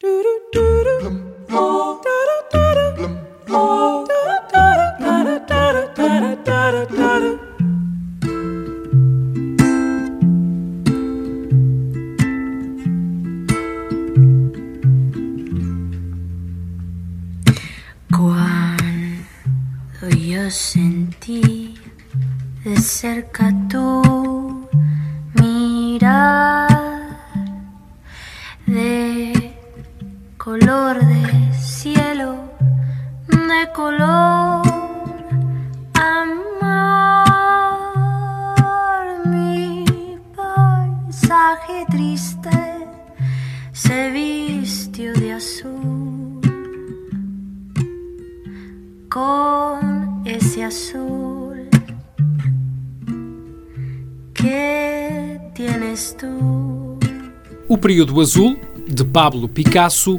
Cuando yo sentí de cerca tu mirar de color de cielo, de color amar mi paisaje triste se vistió de azul con ese azul que tienes tú. O período azul, de Pablo Picasso,